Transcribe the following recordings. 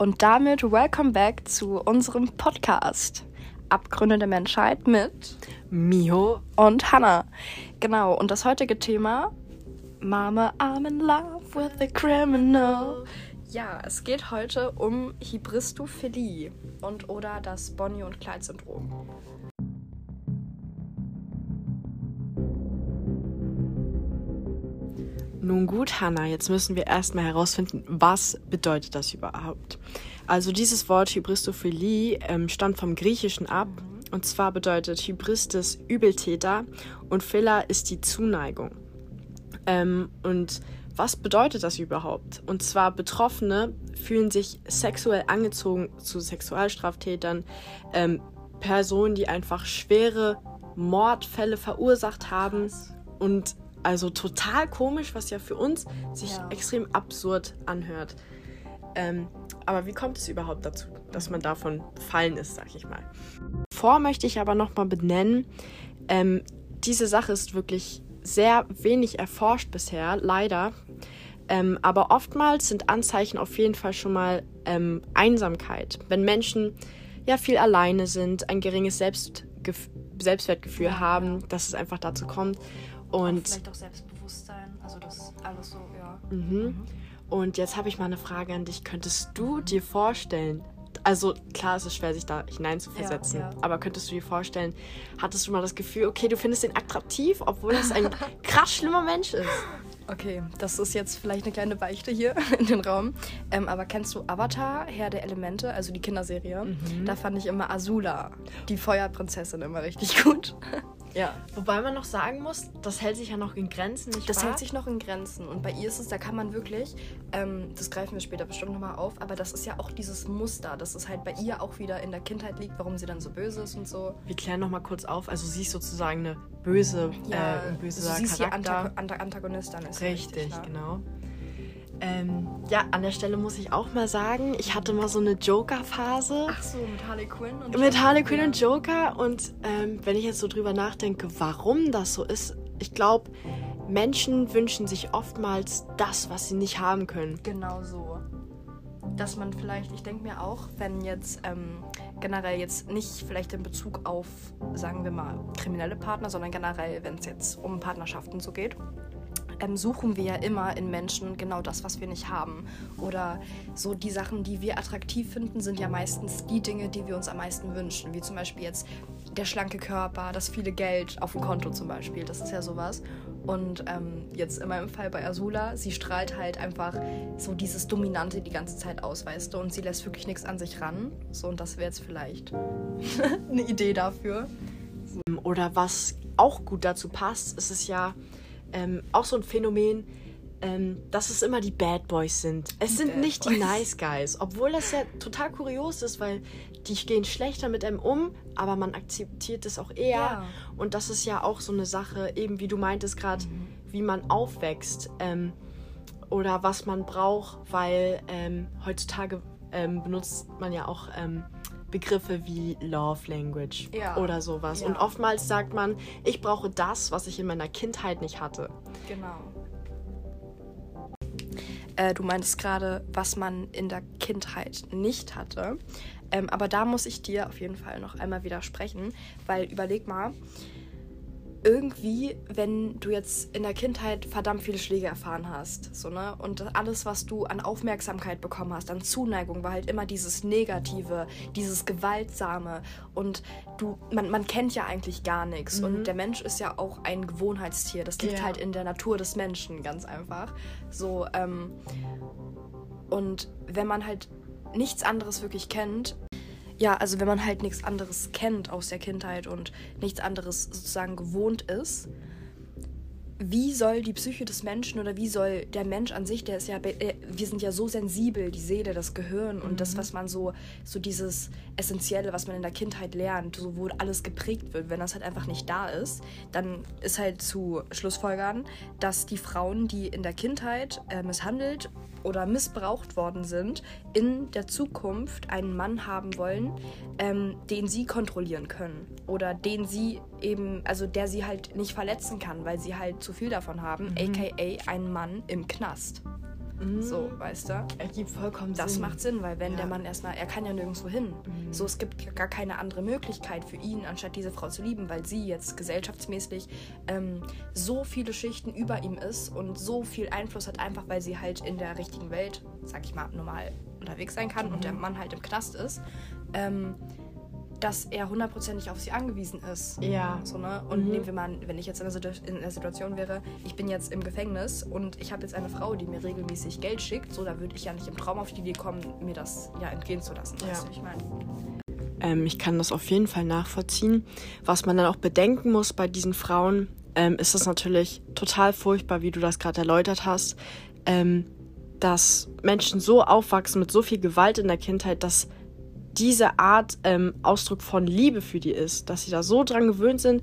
Und damit welcome back zu unserem Podcast Abgründe der Menschheit mit Miho und Hannah. Genau, und das heutige Thema Mama, I'm in love with a criminal. Ja, es geht heute um Hybristophilie und oder das Bonnie- und Clyde-Syndrom. Nun gut, Hannah, jetzt müssen wir erstmal herausfinden, was bedeutet das überhaupt. Also dieses Wort Hybristophilie ähm, stammt vom Griechischen ab. Und zwar bedeutet Hybristes Übeltäter und Phila ist die Zuneigung. Ähm, und was bedeutet das überhaupt? Und zwar Betroffene fühlen sich sexuell angezogen zu Sexualstraftätern, ähm, Personen, die einfach schwere Mordfälle verursacht haben und also total komisch, was ja für uns sich Ja. extrem absurd anhört. Ähm, aber wie kommt es überhaupt dazu, dass man davon befallen ist, sag ich mal? Vor möchte ich aber nochmal benennen, ähm, diese Sache ist wirklich sehr wenig erforscht bisher, leider. Ähm, aber oftmals sind Anzeichen auf jeden Fall schon mal ähm, Einsamkeit. Wenn Menschen ja viel alleine sind, ein geringes Selbstgef Selbstwertgefühl haben, dass es einfach dazu kommt. Und vielleicht auch Selbstbewusstsein, also das alles so, ja. Mhm. Und jetzt habe ich mal eine Frage an dich. Könntest du dir vorstellen, also klar, es ist schwer, sich da hineinzuversetzen, Ja, ja. aber könntest du dir vorstellen, hattest du mal das Gefühl, okay, du findest ihn attraktiv, obwohl es ein krass schlimmer Mensch ist? Okay, das ist jetzt vielleicht eine kleine Beichte hier in den Raum. Ähm, aber kennst du Avatar, Herr der Elemente, also die Kinderserie? Mhm. Da fand ich immer Azula, die Feuerprinzessin, immer richtig gut. Ja. Wobei man noch sagen muss, das hält sich ja noch in Grenzen, nicht Das wahr? hält sich noch in Grenzen. Und bei ihr ist es, da kann man wirklich, ähm, das greifen wir später bestimmt nochmal auf, aber das ist ja auch dieses Muster, dass es halt bei ihr auch wieder in der Kindheit liegt, warum sie dann so böse ist und so. Wir klären noch mal kurz auf. Also sie ist sozusagen eine böse, äh, ein böser sie ist die Charakter. Anta Antagonistin. Ist ja Richtig, ne? genau. Ähm, ja, an der Stelle muss ich auch mal sagen, ich hatte mal so eine Joker-Phase. Ach so, mit Harley Quinn und mit Harley Quinn Ja. und Joker. Und ähm, wenn ich jetzt so drüber nachdenke, warum das so ist, ich glaube, Menschen wünschen sich oftmals das, was sie nicht haben können. Genau so. Dass man vielleicht, ich denke mir auch, wenn jetzt ähm, generell jetzt nicht vielleicht in Bezug auf, sagen wir mal, kriminelle Partner, sondern generell, wenn es jetzt um Partnerschaften so geht, ähm, suchen wir ja immer in Menschen genau das, was wir nicht haben. Oder so die Sachen, die wir attraktiv finden, sind ja meistens die Dinge, die wir uns am meisten wünschen. Wie zum Beispiel jetzt der schlanke Körper, das viele Geld auf dem Konto zum Beispiel. Das ist ja sowas. Und ähm, jetzt in meinem Fall bei Azula, sie strahlt halt einfach so dieses Dominante die ganze Zeit aus, weißt du? Und sie lässt wirklich nichts an sich ran. So, und das wäre jetzt vielleicht eine Idee dafür. Oder was auch gut dazu passt, ist es ja ähm, auch so ein Phänomen, ähm, dass es immer die Bad Boys sind. Es sind Bad nicht Boys. die Nice Guys, obwohl das ja total kurios ist, weil die gehen schlechter mit einem um, aber man akzeptiert es auch eher. Ja. Und das ist ja auch so eine Sache, eben wie du meintest gerade, wie man aufwächst ähm, oder was man braucht, weil ähm, heutzutage ähm, benutzt man ja auch ähm, Begriffe wie Love Language Ja. oder sowas. Ja. Und oftmals sagt man, ich brauche das, was ich in meiner Kindheit nicht hatte. Genau. Äh, du meintest gerade, was man in der Kindheit nicht hatte. Ähm, aber da muss ich dir auf jeden Fall noch einmal widersprechen, weil überleg mal, irgendwie, wenn du jetzt in der Kindheit verdammt viele Schläge erfahren hast, so, ne? Und alles, was du an Aufmerksamkeit bekommen hast, an Zuneigung, war halt immer dieses Negative, dieses Gewaltsame. Und du, man, man kennt ja eigentlich gar nichts. Und der Mensch ist ja auch ein Gewohnheitstier. Das liegt Ja. halt in der Natur des Menschen, ganz einfach. So, ähm, und wenn man halt nichts anderes wirklich kennt, ja, also wenn man halt nichts anderes kennt aus der Kindheit und nichts anderes sozusagen gewohnt ist, wie soll die Psyche des Menschen oder wie soll der Mensch an sich, der ist ja, äh, wir sind ja so sensibel, die Seele, das Gehirn und das, was man so, so dieses Essentielle, was man in der Kindheit lernt, so wo alles geprägt wird, wenn das halt einfach nicht da ist, dann ist halt zu Schlussfolgern, dass die Frauen, die in der Kindheit äh, misshandelt oder missbraucht worden sind, in der Zukunft einen Mann haben wollen, ähm, den sie kontrollieren können oder den sie eben, also der sie halt nicht verletzen kann, weil sie halt zu viel davon haben, aka einen Mann im Knast. Mhm. So, weißt du? Ergibt vollkommen das Sinn. Das macht Sinn, weil wenn ja. der Mann erstmal, er kann ja nirgendwo hin. Mhm. So, es gibt gar keine andere Möglichkeit für ihn, anstatt diese Frau zu lieben, weil sie jetzt gesellschaftsmäßig ähm, so viele Schichten über ihm ist und so viel Einfluss hat, einfach weil sie halt in der richtigen Welt, sag ich mal, normal unterwegs sein kann mhm. und der Mann halt im Knast ist. Ähm, dass er hundertprozentig auf sie angewiesen ist. Ja. So, ne? Und mhm. nehmen wir mal, wenn ich jetzt in der, in der, Situation wäre, ich bin jetzt im Gefängnis und ich habe jetzt eine Frau, die mir regelmäßig Geld schickt, so, da würde ich ja nicht im Traum auf die Idee kommen, mir das ja entgehen zu lassen. Ja. Weißt du, ich meine? Ähm, ich kann das auf jeden Fall nachvollziehen. Was man dann auch bedenken muss bei diesen Frauen, ähm, ist das natürlich total furchtbar, wie du das gerade erläutert hast, ähm, dass Menschen so aufwachsen mit so viel Gewalt in der Kindheit, dass diese Art ähm, Ausdruck von Liebe für die ist, dass sie da so dran gewöhnt sind.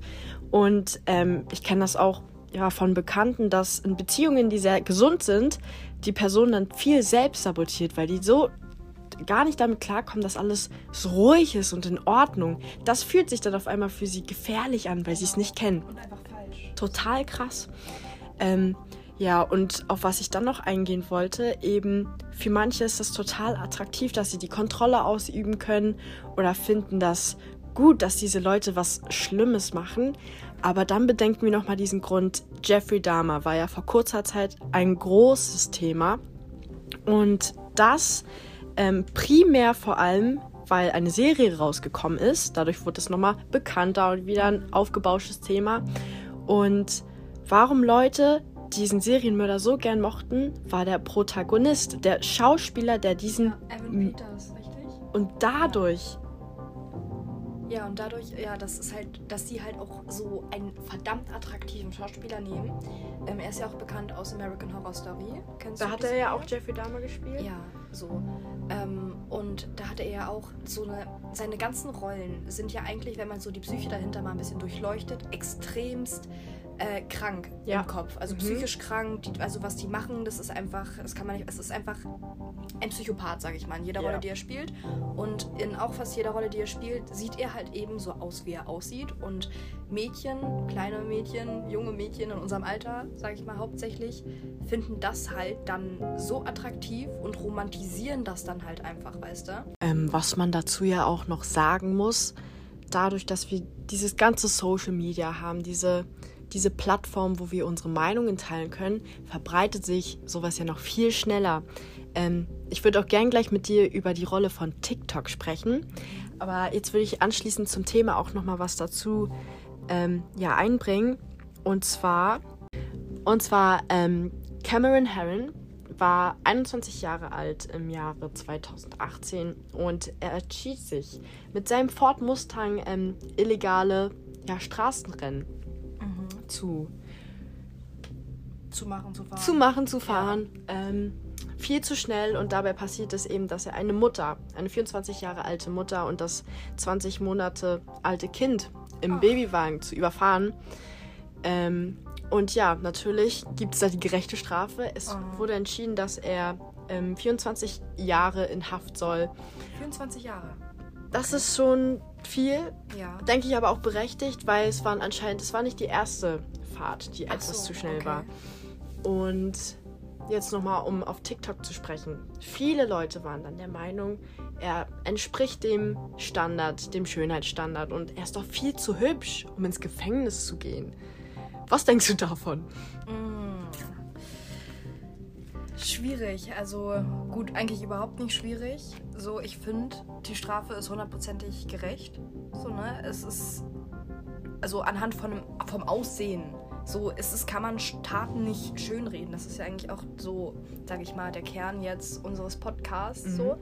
Und ähm, ich kenne das auch ja, von Bekannten, dass in Beziehungen, die sehr gesund sind, die Person dann viel selbst sabotiert, weil die so gar nicht damit klarkommen, dass alles so ruhig ist und in Ordnung. Das fühlt sich dann auf einmal für sie gefährlich an, weil sie es nicht kennen. Und einfach falsch. Total krass. Ähm, ja, und auf was ich dann noch eingehen wollte, eben für manche ist es total attraktiv, dass sie die Kontrolle ausüben können oder finden das gut, dass diese Leute was Schlimmes machen. Aber dann bedenken wir nochmal diesen Grund. Jeffrey Dahmer war ja vor kurzer Zeit ein großes Thema. Und das ähm, primär vor allem, weil eine Serie rausgekommen ist. Dadurch wurde es nochmal bekannter und wieder ein aufgebauschtes Thema. Und warum Leute diesen Serienmörder so gern mochten, war der Protagonist, der Schauspieler, der diesen. Ja, Evan Peters, richtig? Und dadurch. Ja, und dadurch, ja, das ist halt, dass sie halt auch so einen verdammt attraktiven Schauspieler nehmen. Ähm, er ist ja auch bekannt aus American Horror Story. Kennst da hat er ja auch Jeffrey Dahmer gespielt. Ja, so. Ähm, und da hatte er ja auch so eine. Seine ganzen Rollen sind ja eigentlich, wenn man so die Psyche dahinter mal ein bisschen durchleuchtet, extremst äh, krank ja. im Kopf. Also mhm. psychisch krank. Die, also was die machen, das ist einfach, das kann man nicht, es ist einfach ein Psychopath, sage ich mal, in jeder ja. Rolle, die er spielt. Und in auch fast jeder Rolle, die er spielt, sieht er halt eben so aus, wie er aussieht. Und Mädchen, kleine Mädchen, junge Mädchen in unserem Alter, sage ich mal hauptsächlich, finden das halt dann so attraktiv und romantisieren das dann halt einfach, weißt du? Ähm, was man dazu ja auch noch sagen muss, dadurch, dass wir dieses ganze Social Media haben, diese diese Plattform, wo wir unsere Meinungen teilen können, verbreitet sich sowas ja noch viel schneller. Ähm, ich würde auch gern gleich mit dir über die Rolle von TikTok sprechen, aber jetzt würde ich anschließend zum Thema auch noch mal was dazu ähm, ja, einbringen. Und zwar, und zwar ähm, Cameron Herron war 21 Jahre alt im Jahre 2018 und er entschied sich mit seinem Ford Mustang ähm, illegale ja, Straßenrennen zu, zu machen, zu fahren. Zu machen, zu fahren. Ja. Ähm, viel zu schnell und dabei passiert es eben, dass er eine Mutter, eine 24 Jahre alte Mutter und das 20 Monate alte Kind im oh. Babywagen zu überfahren. Ähm, und ja, natürlich gibt es da die gerechte Strafe. Es oh. wurde entschieden, dass er ähm, 24 Jahre in Haft soll. 24 Jahre. Das ist schon viel. Ja. Denke ich aber auch berechtigt, weil es waren anscheinend, es war nicht die erste Fahrt, die Ach etwas so, zu schnell okay. war. Und jetzt nochmal, um auf TikTok zu sprechen. Viele Leute waren dann der Meinung, er entspricht dem Standard, dem Schönheitsstandard und er ist doch viel zu hübsch, um ins Gefängnis zu gehen. Was denkst du davon? Mm. Schwierig. Also gut, eigentlich überhaupt nicht schwierig. So, ich finde, die Strafe ist hundertprozentig gerecht. So, ne? Es ist. Also anhand von, vom Aussehen. So, es ist, kann man Taten nicht schönreden. Das ist ja eigentlich auch so, sage ich mal, der Kern jetzt unseres Podcasts. Mhm. So.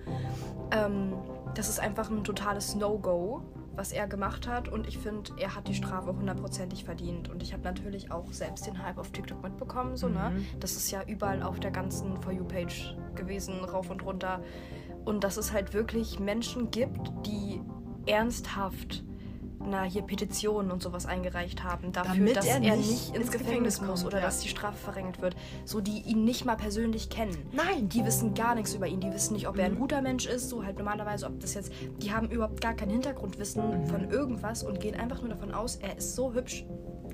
Ähm, das ist einfach ein totales No-Go was er gemacht hat und ich finde, er hat die Strafe hundertprozentig verdient. Und ich habe natürlich auch selbst den Hype auf TikTok mitbekommen, so, ne? mhm. ne? Das ist ja überall auf der ganzen For You-Page gewesen, rauf und runter. Und dass es halt wirklich Menschen gibt, die ernsthaft na, hier Petitionen und sowas eingereicht haben dafür, Damit dass er nicht, er nicht ins, ins Gefängnis, Gefängnis muss oder ja. dass die Strafe verringert wird. So, die ihn nicht mal persönlich kennen. Nein. Die wissen gar nichts über ihn. Die wissen nicht, ob mhm. er ein mhm. guter Mensch ist, so halt normalerweise, ob das jetzt. Die haben überhaupt gar kein Hintergrundwissen mhm. von irgendwas und gehen einfach nur davon aus, er ist so hübsch.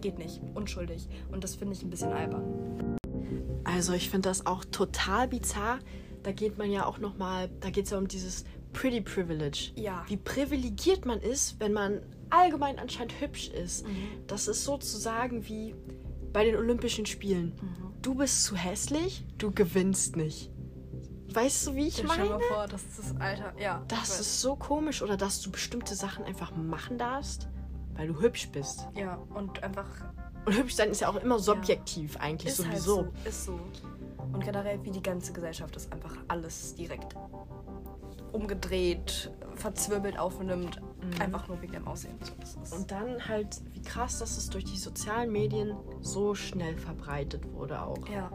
Geht nicht. Unschuldig. Und das finde ich ein bisschen albern. Also ich finde das auch total bizarr. Da geht man ja auch noch mal, da geht es ja um dieses Pretty Privilege. Ja. Wie privilegiert man ist, wenn man allgemein anscheinend hübsch ist. Mhm. Das ist sozusagen wie bei den Olympischen Spielen. Mhm. Du bist zu hässlich, du gewinnst nicht. Weißt du, wie ich Stell meine? dir mal vor, das ist das Alter. Ja. ich Das ist so komisch. Oder dass du bestimmte Sachen einfach machen darfst, weil du hübsch bist. Ja, und einfach. Und hübsch sein ist ja auch immer subjektiv eigentlich Ist halt sowieso. so. Ist so. Und generell, wie die ganze Gesellschaft ist einfach alles direkt umgedreht, verzwirbelt aufnimmt. Einfach nur wegen dem Aussehen. So, Und dann halt, wie krass, dass es durch die sozialen Medien so schnell verbreitet wurde auch. Ja.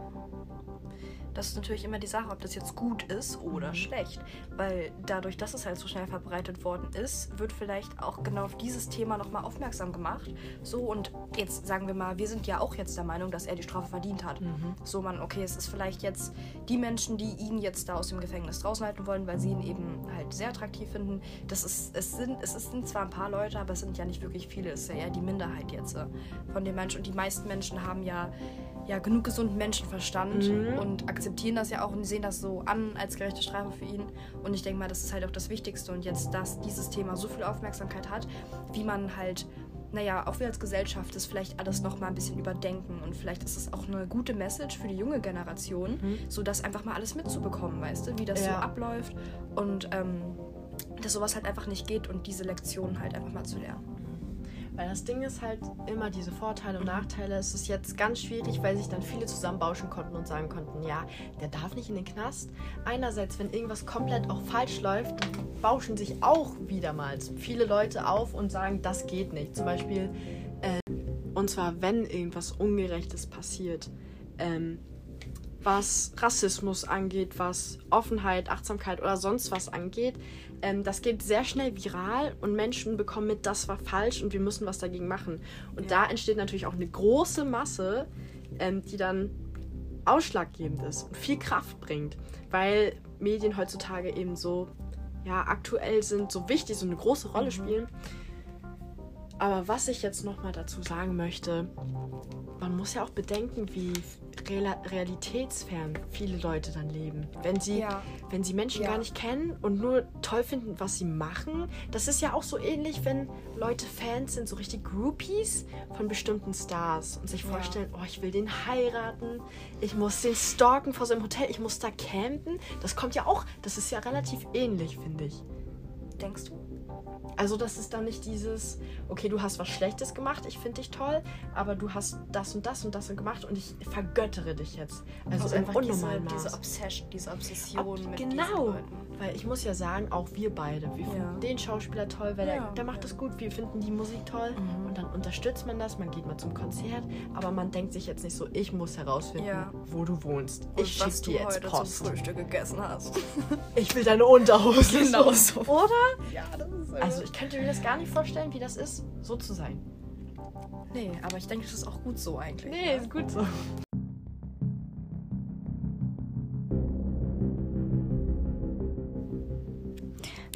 Das ist natürlich immer die Sache, ob das jetzt gut ist oder schlecht. Weil dadurch, dass es halt so schnell verbreitet worden ist, wird vielleicht auch genau auf dieses Thema nochmal aufmerksam gemacht. So, und jetzt sagen wir mal, wir sind ja auch jetzt der Meinung, dass er die Strafe verdient hat. So, man, okay, es ist vielleicht jetzt die Menschen, die ihn jetzt da aus dem Gefängnis draußen halten wollen, weil sie ihn eben halt sehr attraktiv finden. Das ist, es sind, es sind zwar ein paar Leute, aber es sind ja nicht wirklich viele. Es ist ja eher die Minderheit jetzt äh, von den Menschen. Und die meisten Menschen haben ja, ja genug gesunden Menschenverstand und akzeptieren das ja auch und sehen das so an als gerechte Strafe für ihn. Und ich denke mal, das ist halt auch das Wichtigste. Und jetzt, dass dieses Thema so viel Aufmerksamkeit hat, wie man halt, naja, auch wir als Gesellschaft das vielleicht alles noch mal ein bisschen überdenken. Und vielleicht ist es auch eine gute Message für die junge Generation, so das einfach mal alles mitzubekommen, weißt du, wie das so Ja. abläuft. Und ähm, dass sowas halt einfach nicht geht und diese Lektion halt einfach mal zu lernen. Weil das Ding ist halt immer diese Vorteile und Nachteile. Es ist jetzt ganz schwierig, weil sich dann viele zusammenbauschen konnten und sagen konnten, ja, der darf nicht in den Knast. Einerseits, wenn irgendwas komplett auch falsch läuft, bauschen sich auch wiedermals viele Leute auf und sagen, das geht nicht. Zum Beispiel, äh, und zwar, wenn irgendwas Ungerechtes passiert, ähm, was Rassismus angeht, was Offenheit, Achtsamkeit oder sonst was angeht. Ähm, das geht sehr schnell viral und Menschen bekommen mit, das war falsch und wir müssen was dagegen machen. Und da entsteht natürlich auch eine große Masse, ähm, die dann ausschlaggebend ist und viel Kraft bringt, weil Medien heutzutage eben so ja, aktuell sind, so wichtig, so eine große Rolle spielen. Aber was ich jetzt noch mal dazu sagen möchte, man muss ja auch bedenken, wie real realitätsfern viele Leute dann leben. Wenn sie, Ja. wenn sie Menschen Ja. gar nicht kennen und nur toll finden, was sie machen. Das ist ja auch so ähnlich, wenn Leute Fans sind, so richtig Groupies von bestimmten Stars und sich Ja. vorstellen, oh, ich will den heiraten, ich muss den stalken vor seinem Hotel, ich muss da campen. Das kommt ja auch, das ist ja relativ ähnlich, finde ich. Denkst du? Also das ist dann nicht dieses, okay, du hast was Schlechtes gemacht, ich finde dich toll, aber du hast das und das und das gemacht und ich vergöttere dich jetzt. Also, Also einfach diese, diese Obsession, diese Obsession Ob- mit diesen genau, Leuten. Weil ich muss ja sagen, auch wir beide, wir Ja. finden den Schauspieler toll, weil Ja, der, der macht das gut, wir finden die Musik toll Mhm. und dann unterstützt man das, man geht mal zum Konzert, aber man denkt sich jetzt nicht so, ich muss herausfinden, Ja. wo du wohnst. Und ich schick dir jetzt heute Post. zum Frühstück gegessen hast. Ich will deine Unterhose. Genau so. Oder? ja, das ist Also ich könnte mir das gar nicht vorstellen, wie das ist, so zu sein. Nee, aber ich denke, das ist auch gut so eigentlich. Nee, ne? ist gut so.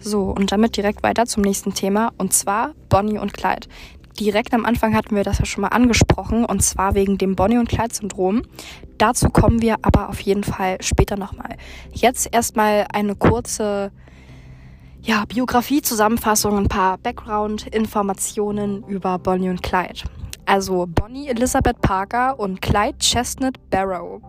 So, und damit direkt weiter zum nächsten Thema und zwar Bonnie und Clyde. Direkt am Anfang hatten wir das ja schon mal angesprochen und zwar wegen dem Bonnie und Clyde Syndrom. Dazu kommen wir aber auf jeden Fall später nochmal. Jetzt erstmal eine kurze ja, Biografie, Zusammenfassung, ein paar Background-Informationen über Bonnie und Clyde. Also Bonnie Elizabeth Parker und Clyde Chestnut Barrow.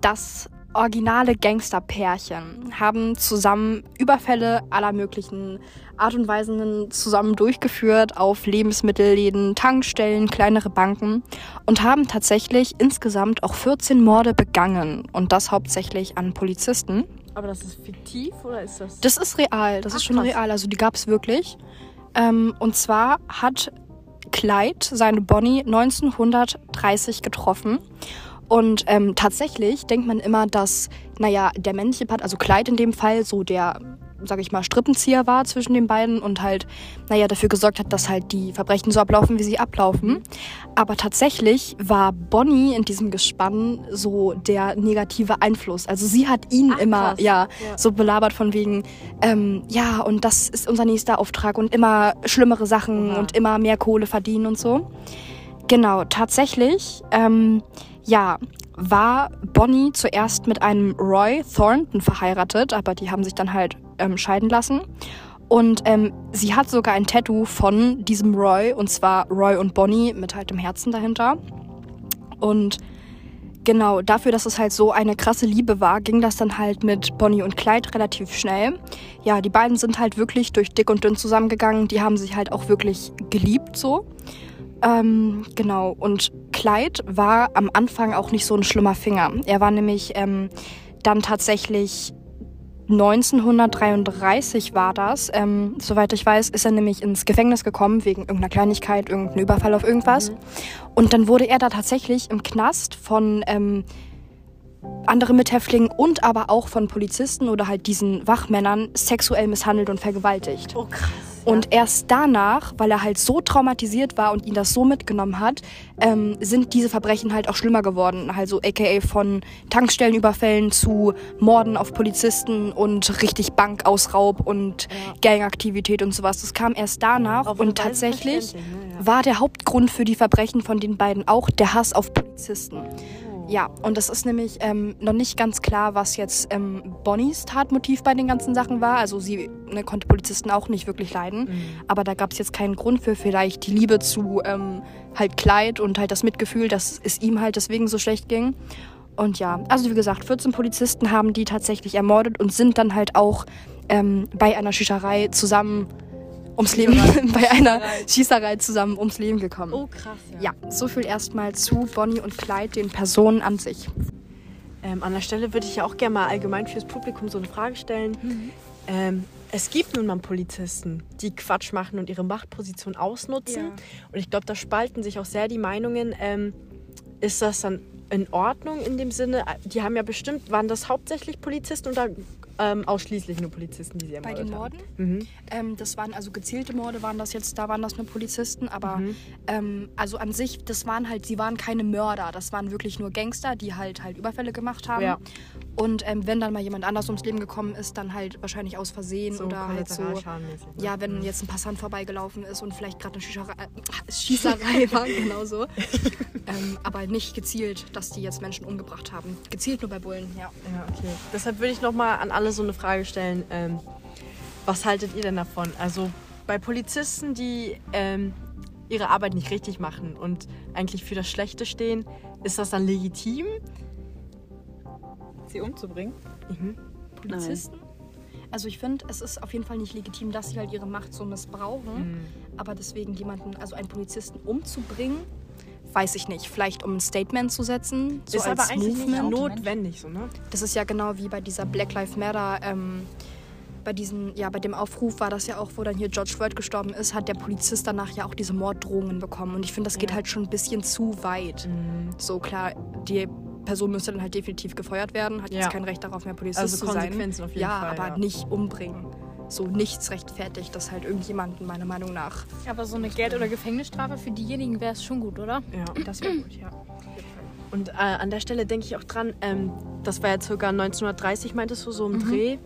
Das originale Gangsterpärchen haben zusammen Überfälle aller möglichen Art und Weisen zusammen durchgeführt auf Lebensmittelläden, Tankstellen, kleinere Banken und haben tatsächlich insgesamt auch 14 Morde begangen und das hauptsächlich an Polizisten. Aber das ist fiktiv oder ist das? Das ist real, das Ach, ist schon krass. real, also die gab es wirklich. Ähm, und zwar hat Clyde seine Bonnie 1930 getroffen. Und ähm, tatsächlich denkt man immer, dass, naja, der männliche Part, also Clyde in dem Fall, so der, sag ich mal, Strippenzieher war zwischen den beiden und halt, naja, dafür gesorgt hat, dass halt die Verbrechen so ablaufen, wie sie ablaufen. Aber tatsächlich war Bonnie in diesem Gespann so der negative Einfluss. Also sie hat ihn Ach, immer, ja, Ja. so belabert von wegen, ähm, ja, und das ist unser nächster Auftrag und immer schlimmere Sachen Oha. und immer mehr Kohle verdienen und so. Genau, tatsächlich, ähm, ja, war Bonnie zuerst mit einem Roy Thornton verheiratet, aber die haben sich dann halt ähm, scheiden lassen. Und ähm, sie hat sogar ein Tattoo von diesem Roy, und zwar Roy und Bonnie mit halt dem Herzen dahinter. Und genau, dafür, dass es halt so eine krasse Liebe war, ging das dann halt mit Bonnie und Clyde relativ schnell. Ja, die beiden sind halt wirklich durch dick und dünn zusammengegangen. Die haben sich halt auch wirklich geliebt so. Ähm, genau, und Clyde war am Anfang auch nicht so ein schlimmer Finger. Er war nämlich ähm, dann tatsächlich 1933 war das. Ähm, soweit ich weiß, ist er nämlich ins Gefängnis gekommen wegen irgendeiner Kleinigkeit, irgendeinem Überfall auf irgendwas. Mhm. Und dann wurde er da tatsächlich im Knast von ähm, anderen Mithäftlingen und aber auch von Polizisten oder halt diesen Wachmännern sexuell misshandelt und vergewaltigt. Oh krass. Und erst danach, weil er halt so traumatisiert war und ihn das so mitgenommen hat, ähm, sind diese Verbrechen halt auch schlimmer geworden. Also aka von Tankstellenüberfällen zu Morden auf Polizisten und richtig Bankausraub und ja. Gangaktivität und sowas. Das kam erst danach auf und tatsächlich ne? ja. war der Hauptgrund für die Verbrechen von den beiden auch der Hass auf Polizisten. Ja, und es ist nämlich ähm, noch nicht ganz klar, was jetzt ähm, Bonnies Tatmotiv bei den ganzen Sachen war. Also sie ne, konnte Polizisten auch nicht wirklich leiden. Mhm. Aber da gab es jetzt keinen Grund für vielleicht die Liebe zu ähm, halt Kleid und halt das Mitgefühl, dass es ihm halt deswegen so schlecht ging. Und ja, also wie gesagt, 14 Polizisten haben die tatsächlich ermordet und sind dann halt auch ähm, bei einer Schießerei zusammen ums Leben bei einer Schießerei zusammen ums Leben gekommen. Oh krass. Ja, ja so viel erstmal zu Bonnie und Clyde, den Personen an sich. Ähm, an der Stelle würde ich ja auch gerne mal allgemein fürs Publikum so eine Frage stellen. Mhm. Ähm, es gibt nun mal Polizisten, die Quatsch machen und ihre Machtposition ausnutzen. Ja. Und ich glaube, da spalten sich auch sehr die Meinungen. Ähm, ist das dann in Ordnung in dem Sinne? Die haben ja bestimmt, waren das hauptsächlich Polizisten oder ähm, ausschließlich nur Polizisten, die sie ermordet Bei den Morden? Mhm. Ähm, das waren also gezielte Morde, waren das jetzt, da waren das nur Polizisten, aber mhm. ähm, also an sich, das waren halt, sie waren keine Mörder, das waren wirklich nur Gangster, die halt halt Überfälle gemacht haben. Ja. Und ähm, wenn dann mal jemand anders ums Leben gekommen ist, dann halt wahrscheinlich aus Versehen so oder halt so. Ne? Ja, wenn jetzt ein Passant vorbeigelaufen ist und vielleicht gerade eine Schießerei, äh, Schießerei war, genau so. ähm, aber nicht gezielt, dass die jetzt Menschen umgebracht haben. Gezielt nur bei Bullen, ja. Ja, okay. Deshalb würde ich nochmal an alle so eine Frage stellen. Ähm, was haltet ihr denn davon? Also bei Polizisten, die ähm, ihre Arbeit nicht richtig machen und eigentlich für das Schlechte stehen, ist das dann legitim? Sie umzubringen? Mhm. Polizisten? Nein. Also ich finde, es ist auf jeden Fall nicht legitim, dass sie halt ihre Macht so missbrauchen. Mhm. Aber deswegen jemanden, also einen Polizisten umzubringen, weiß ich nicht. Vielleicht um ein Statement zu setzen. So ist aber eigentlich Movement. nicht notwendig, so, ne? Das ist ja genau wie bei dieser Black Lives Matter. Ähm, bei diesem, ja, bei dem Aufruf war das ja auch, wo dann hier George Floyd gestorben ist, hat der Polizist danach ja auch diese Morddrohungen bekommen. Und ich finde, das geht ja. halt schon ein bisschen zu weit. Mhm. So klar, die Person müsste dann halt definitiv gefeuert werden, hat ja. jetzt kein Recht darauf, mehr Polizist also zu sein. Auf jeden ja, Fall, aber ja. nicht umbringen. So nichts rechtfertigt das halt irgendjemanden, meiner Meinung nach. Aber so eine Geld- oder Gefängnisstrafe für diejenigen wäre es schon gut, oder? Ja, das wäre gut, ja. Und äh, an der Stelle denke ich auch dran, ähm, das war ja circa 1930, meintest du, so im mhm. Dreh.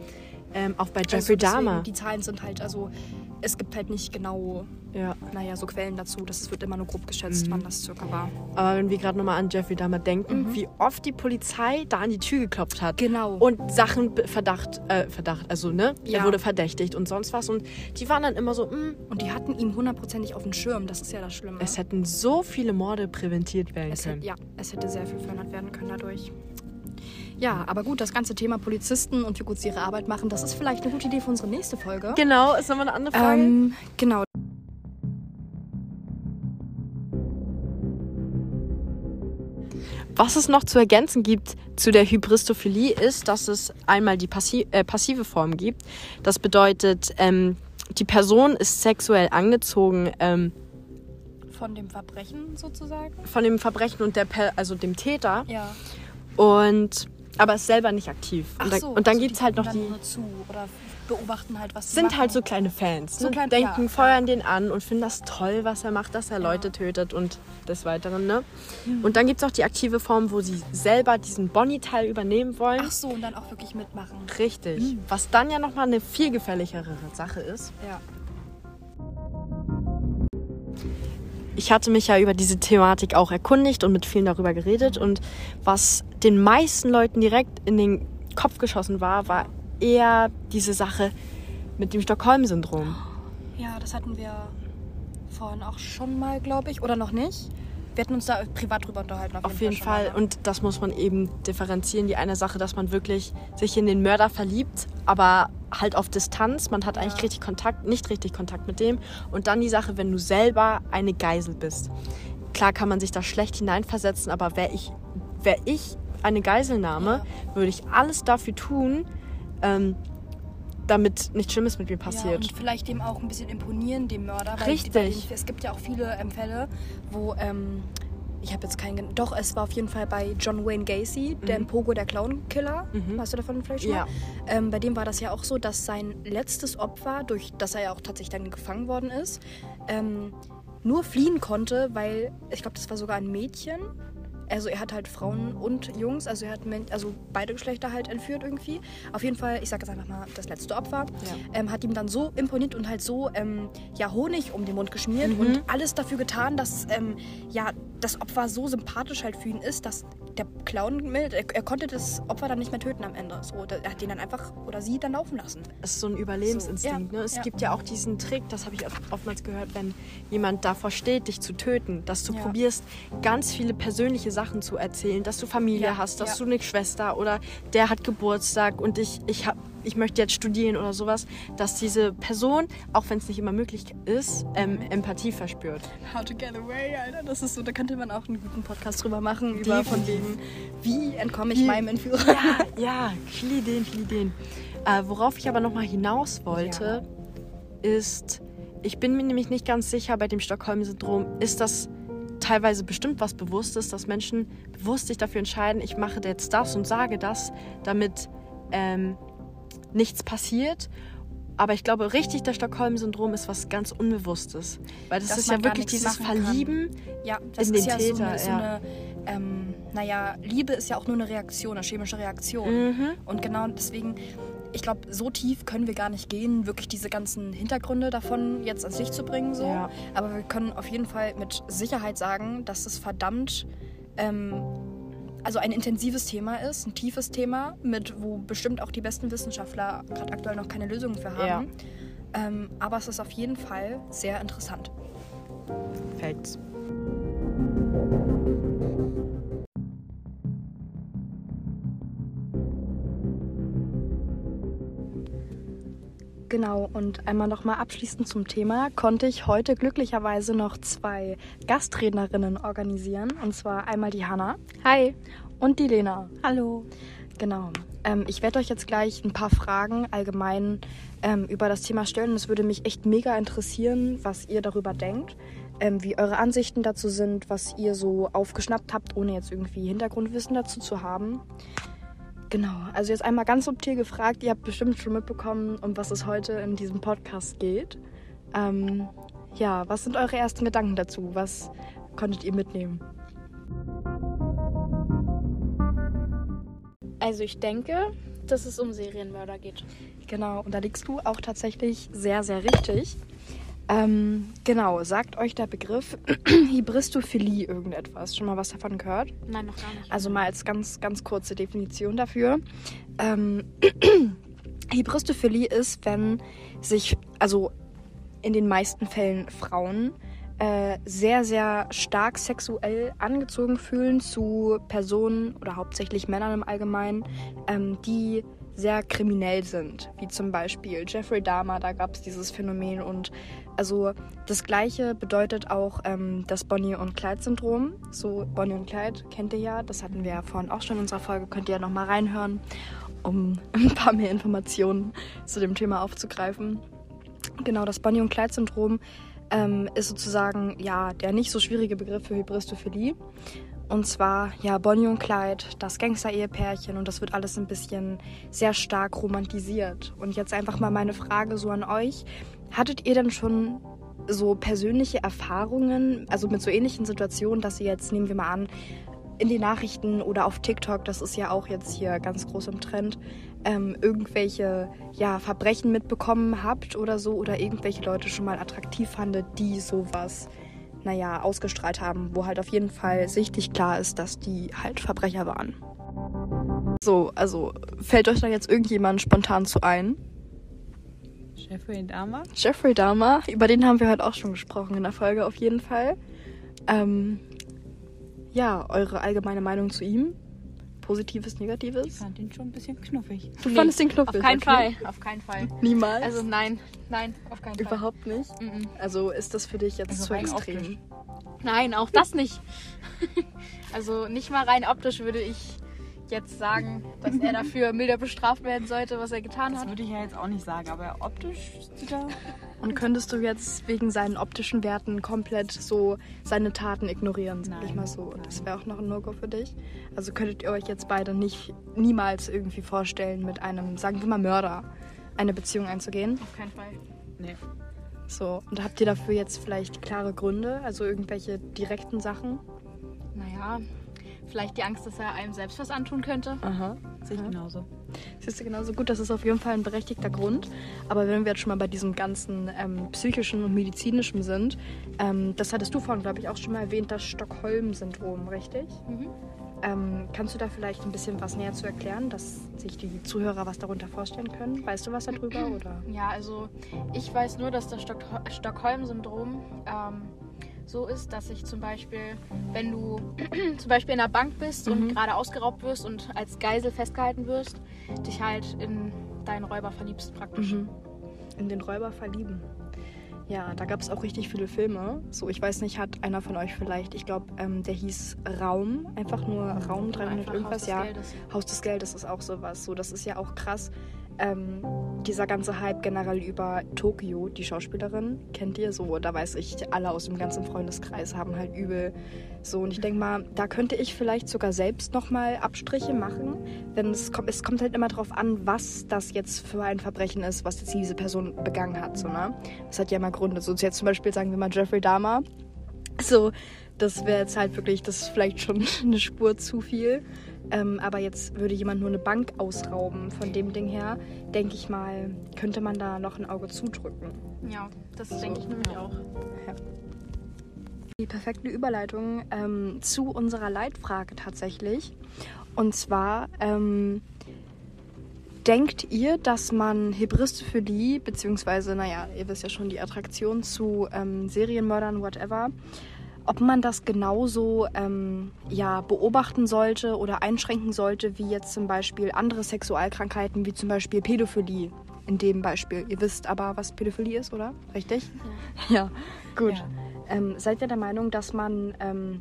Ähm, auch bei also Jeffrey also Dahmer. Die Zahlen sind halt, also es gibt halt nicht genau, ja. naja, so Quellen dazu. Das wird immer nur grob geschätzt, mhm. wann das circa war. Aber wenn wir gerade nochmal an Jeffrey Dahmer denken, mhm. wie oft die Polizei da an die Tür geklopft hat. Genau. Und Sachen Verdacht, äh, Verdacht, also ne, ja. er wurde verdächtigt und sonst was. Und die waren dann immer so, mh. Mm. Und die hatten ihn hundertprozentig auf dem Schirm, das ist ja das Schlimme. Es hätten so viele Morde präventiert werden es können. Hätte, ja, es hätte sehr viel verhindert werden können dadurch. Ja, aber gut, das ganze Thema Polizisten und wie gut sie ihre Arbeit machen, das ist vielleicht eine gute Idee für unsere nächste Folge. Genau, ist nochmal eine andere Frage. Ähm, genau. Was es noch zu ergänzen gibt zu der Hybristophilie ist, dass es einmal die passi äh, passive Form gibt. Das bedeutet, ähm, die Person ist sexuell angezogen. Ähm, von dem Verbrechen sozusagen? Von dem Verbrechen und der, also dem Täter. Ja. Und aber ist selber nicht aktiv. Und, da, so, und dann also gibt es halt noch die. Zu oder beobachten halt, was Sind machen. halt so kleine Fans. So ne? klein, Denken, ja, feuern ja. den an und finden das toll, was er macht, dass er ja. Leute tötet und des Weiteren. Ne? Mhm. Und dann gibt es auch die aktive Form, wo sie selber diesen Bonnie-Teil übernehmen wollen. Ach so, und dann auch wirklich mitmachen. Richtig. Mhm. Was dann ja nochmal eine viel gefährlichere Sache ist. Ja. Ich hatte mich ja über diese Thematik auch erkundigt und mit vielen darüber geredet. Und was den meisten Leuten direkt in den Kopf geschossen war, war eher diese Sache mit dem Stockholm-Syndrom. Ja, das hatten wir vorhin auch schon mal, glaube ich, oder noch nicht. Wir hatten uns da privat drüber unterhalten. Auf jeden, schon Fall. mal, ne? Und das muss man eben differenzieren. Die eine Sache, dass man wirklich sich in den Mörder verliebt, aber halt auf Distanz. Man hat eigentlich Ja. richtig Kontakt, nicht richtig Kontakt mit dem. Und dann die Sache, wenn du selber eine Geisel bist. Klar kann man sich da schlecht hineinversetzen, aber wäre ich, wär ich eine Geiselnahme, würde ich alles dafür tun, ähm, damit nichts Schlimmes mit mir Ja, passiert. und vielleicht dem auch ein bisschen imponieren, dem Mörder. Weil, Richtig. Weil es gibt ja auch viele ähm, Fälle, wo, ähm, ich habe jetzt keinen, doch, es war auf jeden Fall bei John Wayne Gacy, der Pogo, der Clown-Killer. Mhm. Hast du davon vielleicht schon Ja. Ähm, bei dem war das ja auch so, dass sein letztes Opfer, durch das er ja auch tatsächlich dann gefangen worden ist, ähm, nur fliehen konnte, weil, ich glaube, das war sogar ein Mädchen. Also er hat halt Frauen und Jungs, also er hat Men also beide Geschlechter halt entführt irgendwie. Auf jeden Fall, ich sage jetzt einfach mal das letzte Opfer, Ja. ähm, hat ihm dann so imponiert und halt so ähm, ja Honig um den Mund geschmiert Mhm. und alles dafür getan, dass ähm, ja das Opfer so sympathisch halt für ihn ist, dass der Clown er, er konnte das Opfer dann nicht mehr töten am Ende. So, er hat den dann einfach oder sie dann laufen lassen. Es ist so ein Überlebensinstinkt. So, ja, ne? Es ja. gibt ja auch diesen Trick, das habe ich oft- oftmals gehört, wenn jemand davor steht, dich zu töten, dass du Ja. probierst, ganz viele persönliche Sachen zu erzählen, dass du Familie hast, dass du eine Schwester oder der hat Geburtstag und ich, ich, hab, ich möchte jetzt studieren oder sowas, dass diese Person, auch wenn es nicht immer möglich ist, ähm, Empathie verspürt. How to get away, Alter. Das ist so, da könnte man auch einen guten Podcast drüber machen, über von wegen, wie entkomme ich Wie- meinem Entführer. Ja, ja, viele Ideen, viele Ideen. Äh, worauf ich aber nochmal hinaus wollte, ist, ich bin mir nämlich nicht ganz sicher bei dem Stockholm-Syndrom, ist das teilweise bestimmt was Bewusstes, dass Menschen bewusst sich dafür entscheiden, ich mache jetzt das und sage das, damit ähm, nichts passiert. Aber ich glaube, richtig, das Stockholm-Syndrom ist was ganz Unbewusstes. Weil das Dass ist ja wirklich dieses. Verlieben. Ja, das in ist den ja so Täter, eine, so eine ähm, naja, Liebe ist ja auch nur eine Reaktion, eine chemische Reaktion. Mhm. Und genau deswegen, ich glaube, so tief können wir gar nicht gehen, wirklich diese ganzen Hintergründe davon jetzt ans Licht zu bringen. So. Ja. Aber wir können auf jeden Fall mit Sicherheit sagen, dass es verdammt, ähm, also ein intensives Thema ist, ein tiefes Thema, mit wo bestimmt auch die besten Wissenschaftler gerade aktuell noch keine Lösungen für haben. Ähm, aber es ist auf jeden Fall sehr interessant. Facts. Genau, und einmal nochmal abschließend zum Thema, konnte ich heute glücklicherweise noch zwei Gastrednerinnen organisieren. Und zwar einmal die Hanna. Hi. Und die Lena. Hallo. Genau. Ähm, ich werde euch jetzt gleich ein paar Fragen allgemein ähm, über das Thema stellen. Es würde mich echt mega interessieren, was ihr darüber denkt, ähm, wie eure Ansichten dazu sind, was ihr so aufgeschnappt habt, ohne jetzt irgendwie Hintergrundwissen dazu zu haben. Genau, also jetzt einmal ganz subtil gefragt, ihr habt bestimmt schon mitbekommen, um was es heute in diesem Podcast geht. Ähm, ja, was sind eure ersten Gedanken dazu? Was konntet ihr mitnehmen? Also ich denke, dass es um Serienmörder geht. Genau, und da liegst du auch tatsächlich sehr, sehr richtig. Ähm, genau, sagt euch der Begriff Hybristophilie irgendetwas? Schon mal was davon gehört? Nein, noch gar nicht. Also mal als ganz, ganz kurze Definition dafür. Ähm, Hybristophilie ist, wenn sich, also in den meisten Fällen Frauen, äh, sehr, sehr stark sexuell angezogen fühlen zu Personen oder hauptsächlich Männern im Allgemeinen, ähm, die sehr kriminell sind, wie zum Beispiel Jeffrey Dahmer, da gab es dieses Phänomen und also das gleiche bedeutet auch ähm, das Bonnie und Clyde-Syndrom. So Bonnie und Clyde kennt ihr ja, das hatten wir ja vorhin auch schon in unserer Folge, könnt ihr ja nochmal reinhören, um ein paar mehr Informationen zu dem Thema aufzugreifen. Genau, das Bonnie und Clyde-Syndrom ähm, ist sozusagen ja der nicht so schwierige Begriff für Hybristophilie. Und zwar, ja, Bonnie und Clyde, das Gangster-Ehepärchen und das wird alles ein bisschen sehr stark romantisiert. Und jetzt einfach mal meine Frage so an euch. Hattet ihr denn schon so persönliche Erfahrungen, also mit so ähnlichen Situationen, dass ihr jetzt, nehmen wir mal an, in den Nachrichten oder auf TikTok, das ist ja auch jetzt hier ganz groß im Trend, ähm, irgendwelche ja, Verbrechen mitbekommen habt oder so oder irgendwelche Leute schon mal attraktiv fandet, die sowas naja, ausgestrahlt haben, wo halt auf jeden Fall sichtlich klar ist, dass die halt Verbrecher waren. So, also fällt euch da jetzt irgendjemand spontan zu ein? Jeffrey Dahmer? Jeffrey Dahmer, über den haben wir heute auch schon gesprochen in der Folge auf jeden Fall. Ähm, ja, eure allgemeine Meinung zu ihm? Positives, Ich Negatives? fand ihn schon ein bisschen knuffig. Du fandest den knuffig? Auf keinen okay. Fall. Auf keinen Fall. Niemals? Also nein, nein, auf keinen Fall. Überhaupt nicht? Mhm. Also ist das für dich jetzt Also zu extrem? optisch. Nein, auch das nicht. also nicht mal rein optisch würde ich jetzt sagen, dass er dafür milder bestraft werden sollte, was er getan Das hat. würde ich ja jetzt auch nicht sagen, aber optisch sieht er. Und könntest du jetzt wegen seinen optischen Werten komplett so seine Taten ignorieren, sag ich mal so? nein. Das wäre auch noch ein No-Go für dich. Also könntet ihr euch jetzt beide nicht niemals irgendwie vorstellen, mit einem, sagen wir mal, Mörder eine Beziehung einzugehen? Auf keinen Fall. Nee. So, und habt ihr dafür jetzt vielleicht klare Gründe, also irgendwelche direkten Sachen? Naja, vielleicht die Angst, dass er einem selbst was antun könnte. Aha. Sehe ich genauso. Siehst du genauso gut, das ist auf jeden Fall ein berechtigter Grund. Aber wenn wir jetzt schon mal bei diesem ganzen ähm, psychischen und medizinischen sind, ähm, das hattest du vorhin, glaube ich, auch schon mal erwähnt, das Stockholm-Syndrom, richtig? Mhm. Ähm, kannst du da vielleicht ein bisschen was näher zu erklären, dass sich die Zuhörer was darunter vorstellen können? Weißt du was darüber? Oder? Ja, also ich weiß nur, dass das Stock Stockholm-Syndrom ähm, so ist, dass sich zum Beispiel, wenn du zum Beispiel in einer Bank bist Mhm. und gerade ausgeraubt wirst und als Geisel festgehalten wirst, dich halt in deinen Räuber verliebst praktisch. Mhm. In den Räuber verlieben. Ja, da gab es auch richtig viele Filme. So, ich weiß nicht, hat einer von euch vielleicht, ich glaube, ähm, der hieß Raum, einfach nur Raum 300 Einfach irgendwas, Haus des ja. Geldes. Haus des Geldes ist auch sowas. So, das ist ja auch krass. Ähm, dieser ganze Hype generell über Tokio, die Schauspielerin, kennt ihr so? Da weiß ich, alle aus dem ganzen Freundeskreis haben halt übel so. Und ich denke mal, da könnte ich vielleicht sogar selbst nochmal Abstriche machen. Denn es kommt, es kommt halt immer darauf an, was das jetzt für ein Verbrechen ist, was jetzt diese Person begangen hat. So, ne? Das hat ja immer Gründe. So jetzt zum Beispiel sagen wir mal Jeffrey Dahmer. So, das wäre jetzt halt wirklich, das ist vielleicht schon eine Spur zu viel. Ähm, aber jetzt würde jemand nur eine Bank ausrauben. Von dem Ding her, denke ich mal, könnte man da noch ein Auge zudrücken. Ja, das denke ich nämlich auch. Die perfekte Überleitung ähm, zu unserer Leitfrage tatsächlich. Und zwar, ähm, denkt ihr, dass man Hebristophilie, beziehungsweise, naja, ihr wisst ja schon, die Attraktion zu ähm, Serienmördern, whatever, ob man das genauso ähm, ja, beobachten sollte oder einschränken sollte, wie jetzt zum Beispiel andere Sexualkrankheiten, wie zum Beispiel Pädophilie in dem Beispiel. Ihr wisst aber, was Pädophilie ist, oder? Richtig? Ja, gut. Ja. Ähm, seid ihr der Meinung, dass man ähm,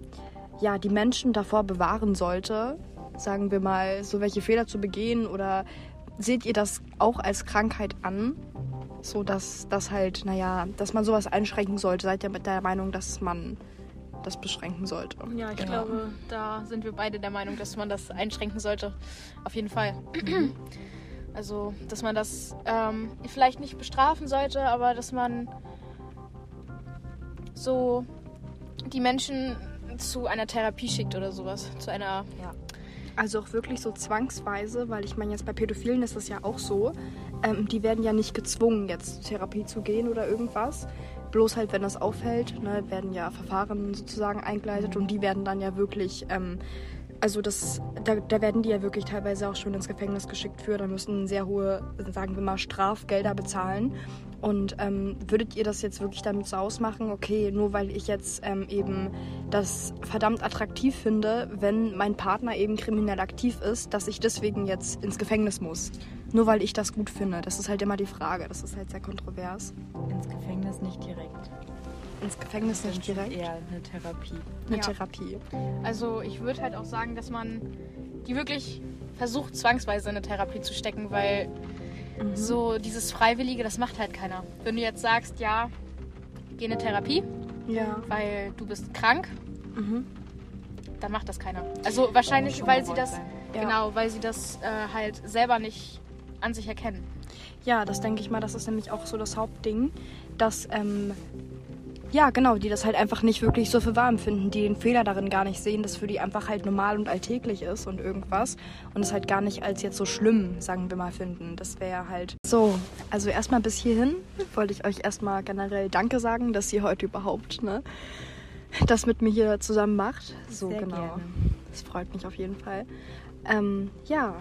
ja, die Menschen davor bewahren sollte, sagen wir mal, so welche Fehler zu begehen? Oder seht ihr das auch als Krankheit an? So dass das halt, naja, dass man sowas einschränken sollte. Seid ihr mit der Meinung, dass man das beschränken sollte? Ja, ich Ja. glaube, da sind wir beide der Meinung, dass man das einschränken sollte. Auf jeden Fall. Also, dass man das ähm, vielleicht nicht bestrafen sollte, aber dass man so die Menschen zu einer Therapie schickt oder sowas. Zu einer. Also auch wirklich so zwangsweise, weil ich meine, jetzt bei Pädophilen ist das ja auch so. Ähm, die werden ja nicht gezwungen, jetzt zur Therapie zu gehen oder irgendwas. Bloß halt, wenn das auffällt, ne, werden ja Verfahren sozusagen eingeleitet und die werden dann ja wirklich, ähm, also das, da, da werden die ja wirklich teilweise auch schon ins Gefängnis geschickt für. Da müssen sehr hohe, sagen wir mal, Strafgelder bezahlen. Und ähm, würdet ihr das jetzt wirklich damit so ausmachen, okay, nur weil ich jetzt ähm, eben das verdammt attraktiv finde, wenn mein Partner eben kriminell aktiv ist, dass ich deswegen jetzt ins Gefängnis muss? Nur weil ich das gut finde. Das ist halt immer die Frage. Das ist halt sehr kontrovers. Ins Gefängnis nicht direkt. Ins Gefängnis nicht direkt. Eher eine Therapie. Eine Ja. Therapie. Also, ich würde halt auch sagen, dass man die wirklich versucht, zwangsweise in eine Therapie zu stecken, weil so dieses Freiwillige, das macht halt keiner. Wenn du jetzt sagst, ja, geh in eine Therapie, Ja. weil du bist krank, Mhm. dann macht das keiner. Also wahrscheinlich, weil sie das. Ja. genau, weil sie das äh, halt selber nicht an sich erkennen. Ja, das denke ich mal, das ist nämlich auch so das Hauptding, dass, ähm, ja, genau, die das halt einfach nicht wirklich so für wahr empfinden, die den Fehler darin gar nicht sehen, das für die einfach halt normal und alltäglich ist und irgendwas und es halt gar nicht als jetzt so schlimm, sagen wir mal, finden. Das wäre halt so. Also erstmal bis hierhin wollte ich euch erstmal generell Danke sagen, dass ihr heute überhaupt, ne, das mit mir hier zusammen macht. So, Sehr genau. gerne. Das freut mich auf jeden Fall. Ähm, ja,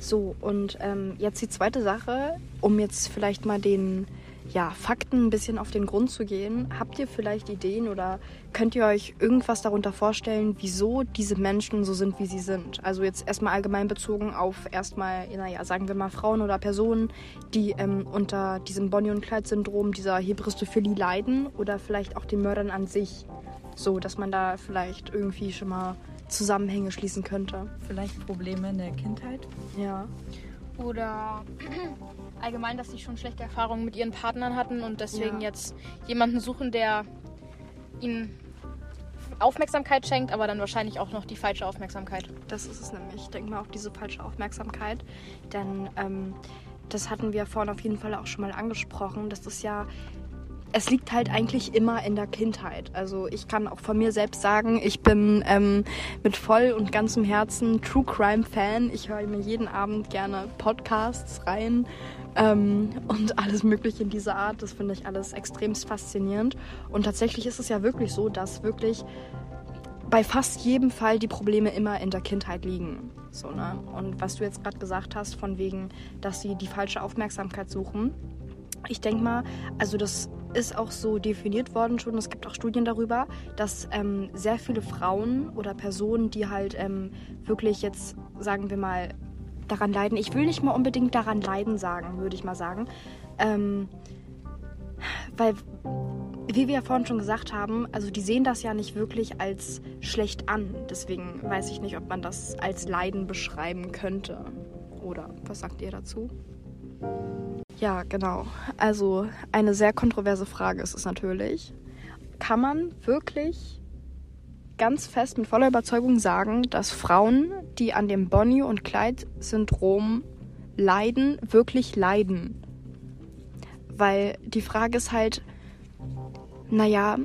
so, und ähm, jetzt die zweite Sache, um jetzt vielleicht mal den ja, Fakten ein bisschen auf den Grund zu gehen. Habt ihr vielleicht Ideen oder könnt ihr euch irgendwas darunter vorstellen, wieso diese Menschen so sind, wie sie sind? Also jetzt erstmal allgemein bezogen auf erstmal, naja, sagen wir mal Frauen oder Personen, die ähm, unter diesem Bonnie- und Clyde-Syndrom, dieser Hybristophilie leiden oder vielleicht auch den Mördern an sich. So, dass man da vielleicht irgendwie schon mal Zusammenhänge schließen könnte. Vielleicht Probleme in der Kindheit. Ja. Oder allgemein, dass sie schon schlechte Erfahrungen mit ihren Partnern hatten und deswegen Ja. jetzt jemanden suchen, der ihnen Aufmerksamkeit schenkt, aber dann wahrscheinlich auch noch die falsche Aufmerksamkeit. Das ist es nämlich. Ich denke mal auf diese falsche Aufmerksamkeit. Denn ähm, das hatten wir vorhin auf jeden Fall auch schon mal angesprochen. Das ist ja. Es liegt halt eigentlich immer in der Kindheit. Also ich kann auch von mir selbst sagen, ich bin ähm, mit voll und ganzem Herzen True Crime Fan. Ich höre mir jeden Abend gerne Podcasts rein ähm, und alles Mögliche in dieser Art. Das finde ich alles extremst faszinierend. Und tatsächlich ist es ja wirklich so, dass wirklich bei fast jedem Fall die Probleme immer in der Kindheit liegen. So, ne? Und was du jetzt gerade gesagt hast, von wegen, dass sie die falsche Aufmerksamkeit suchen. Ich denke mal, also das ist auch so definiert worden schon. Es gibt auch Studien darüber, dass ähm, sehr viele Frauen oder Personen, die halt ähm, wirklich jetzt, sagen wir mal, daran leiden. Ich will nicht mal unbedingt daran leiden sagen, würde ich mal sagen. Ähm, weil wie wir ja vorhin schon gesagt haben, also die sehen das ja nicht wirklich als schlecht an. Deswegen weiß ich nicht, ob man das als Leiden beschreiben könnte. Oder was sagt ihr dazu? Ja, genau. Also eine sehr kontroverse Frage ist es natürlich. Kann man wirklich ganz fest mit voller Überzeugung sagen, dass Frauen, die an dem Bonnie- und Clyde-Syndrom leiden, wirklich leiden? Weil die Frage ist halt, naja,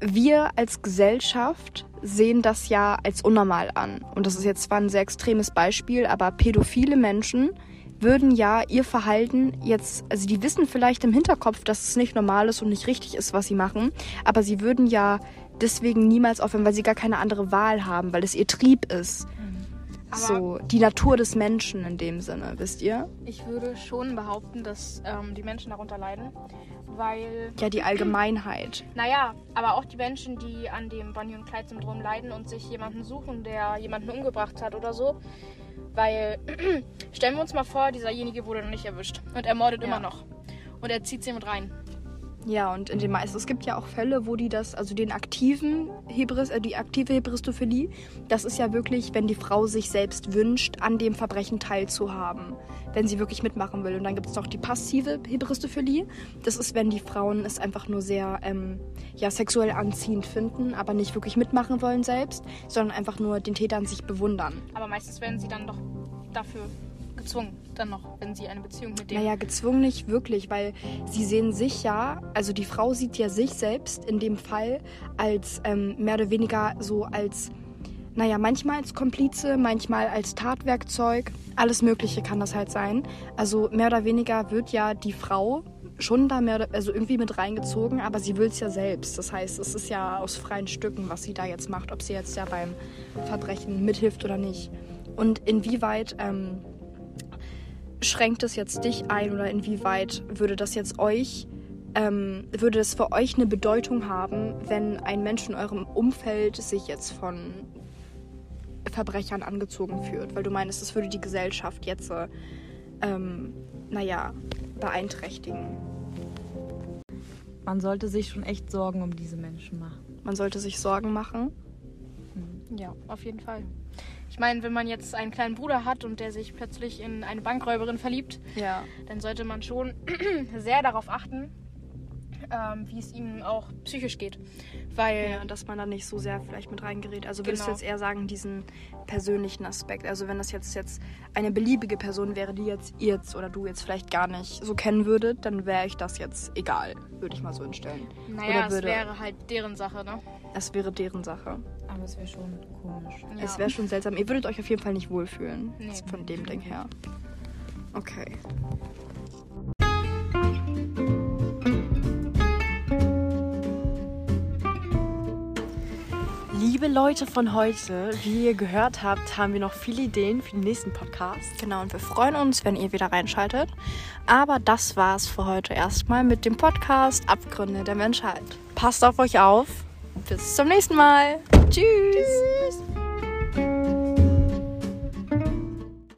wir als Gesellschaft sehen das ja als unnormal an. Und das ist jetzt zwar ein sehr extremes Beispiel, aber pädophile Menschen würden ja ihr Verhalten jetzt, also die wissen vielleicht im Hinterkopf, dass es nicht normal ist und nicht richtig ist, was sie machen, aber sie würden ja deswegen niemals aufhören, weil sie gar keine andere Wahl haben, weil es ihr Trieb ist. Aber- so, die Natur des Menschen in dem Sinne, wisst ihr? Ich würde schon behaupten, dass ähm, die Menschen darunter leiden, weil, Ja, die Allgemeinheit. naja, aber auch die Menschen, die an dem Bonnie- und Clyde-Syndrom leiden und sich jemanden suchen, der jemanden umgebracht hat oder so. Weil, stellen wir uns mal vor, dieserjenige wurde noch nicht erwischt und er mordet Ja. immer noch. Und er zieht sie mit rein. Ja, und in den meisten, es gibt ja auch Fälle, wo die das, also den aktiven Hebris, äh, die aktive Hebristophilie, das ist ja wirklich, wenn die Frau sich selbst wünscht, an dem Verbrechen teilzuhaben, wenn sie wirklich mitmachen will. Und dann gibt es noch die passive Hebristophilie. Das ist, wenn die Frauen es einfach nur sehr, ähm, ja, sexuell anziehend finden, aber nicht wirklich mitmachen wollen selbst, sondern einfach nur den Täter an sich bewundern. Aber meistens werden sie dann doch dafür gezwungen, dann noch, wenn sie eine Beziehung mit dem. Naja, gezwungen nicht wirklich, weil sie sehen sich ja, also die Frau sieht ja sich selbst in dem Fall als ähm, mehr oder weniger so als, naja, manchmal als Komplize, manchmal als Tatwerkzeug. Alles Mögliche kann das halt sein. Also mehr oder weniger wird ja die Frau schon da mehr, also irgendwie mit reingezogen, aber sie will es ja selbst. Das heißt, es ist ja aus freien Stücken, was sie da jetzt macht, ob sie jetzt ja beim Verbrechen mithilft oder nicht. Und inwieweit ähm, schränkt es jetzt dich ein oder inwieweit würde das jetzt euch, ähm, würde das für euch eine Bedeutung haben, wenn ein Mensch in eurem Umfeld sich jetzt von Verbrechern angezogen fühlt? Weil du meinst, das würde die Gesellschaft jetzt, äh, ähm, naja, beeinträchtigen. Man sollte sich schon echt Sorgen um diese Menschen machen. Man sollte sich Sorgen machen. Ja, auf jeden Fall. Ich meine, wenn man jetzt einen kleinen Bruder hat und der sich plötzlich in eine Bankräuberin verliebt, Ja. dann sollte man schon sehr darauf achten, ähm, wie es ihm auch psychisch geht. Weil, Ja, dass man da nicht so sehr vielleicht mit reingerät. Also würdest du Genau. jetzt eher sagen, diesen persönlichen Aspekt. Also wenn das jetzt, jetzt eine beliebige Person wäre, die jetzt ihr jetzt oder du jetzt vielleicht gar nicht so kennen würdet, dann wäre ich das jetzt egal, würde ich mal so hinstellen. naja, Oder es wäre halt deren Sache, ne? Es wäre deren Sache. Aber es wäre schon komisch. Ja. Es wäre schon seltsam. Ihr würdet euch auf jeden Fall nicht wohlfühlen. Nee. Von dem Ding her. Okay. Liebe Leute von heute, wie ihr gehört habt, haben wir noch viele Ideen für den nächsten Podcast. Genau, und wir freuen uns, wenn ihr wieder reinschaltet. Aber das war's für heute erstmal mit dem Podcast Abgründe der Menschheit. Passt auf euch auf. Bis zum nächsten Mal. Tschüss. Tschüss.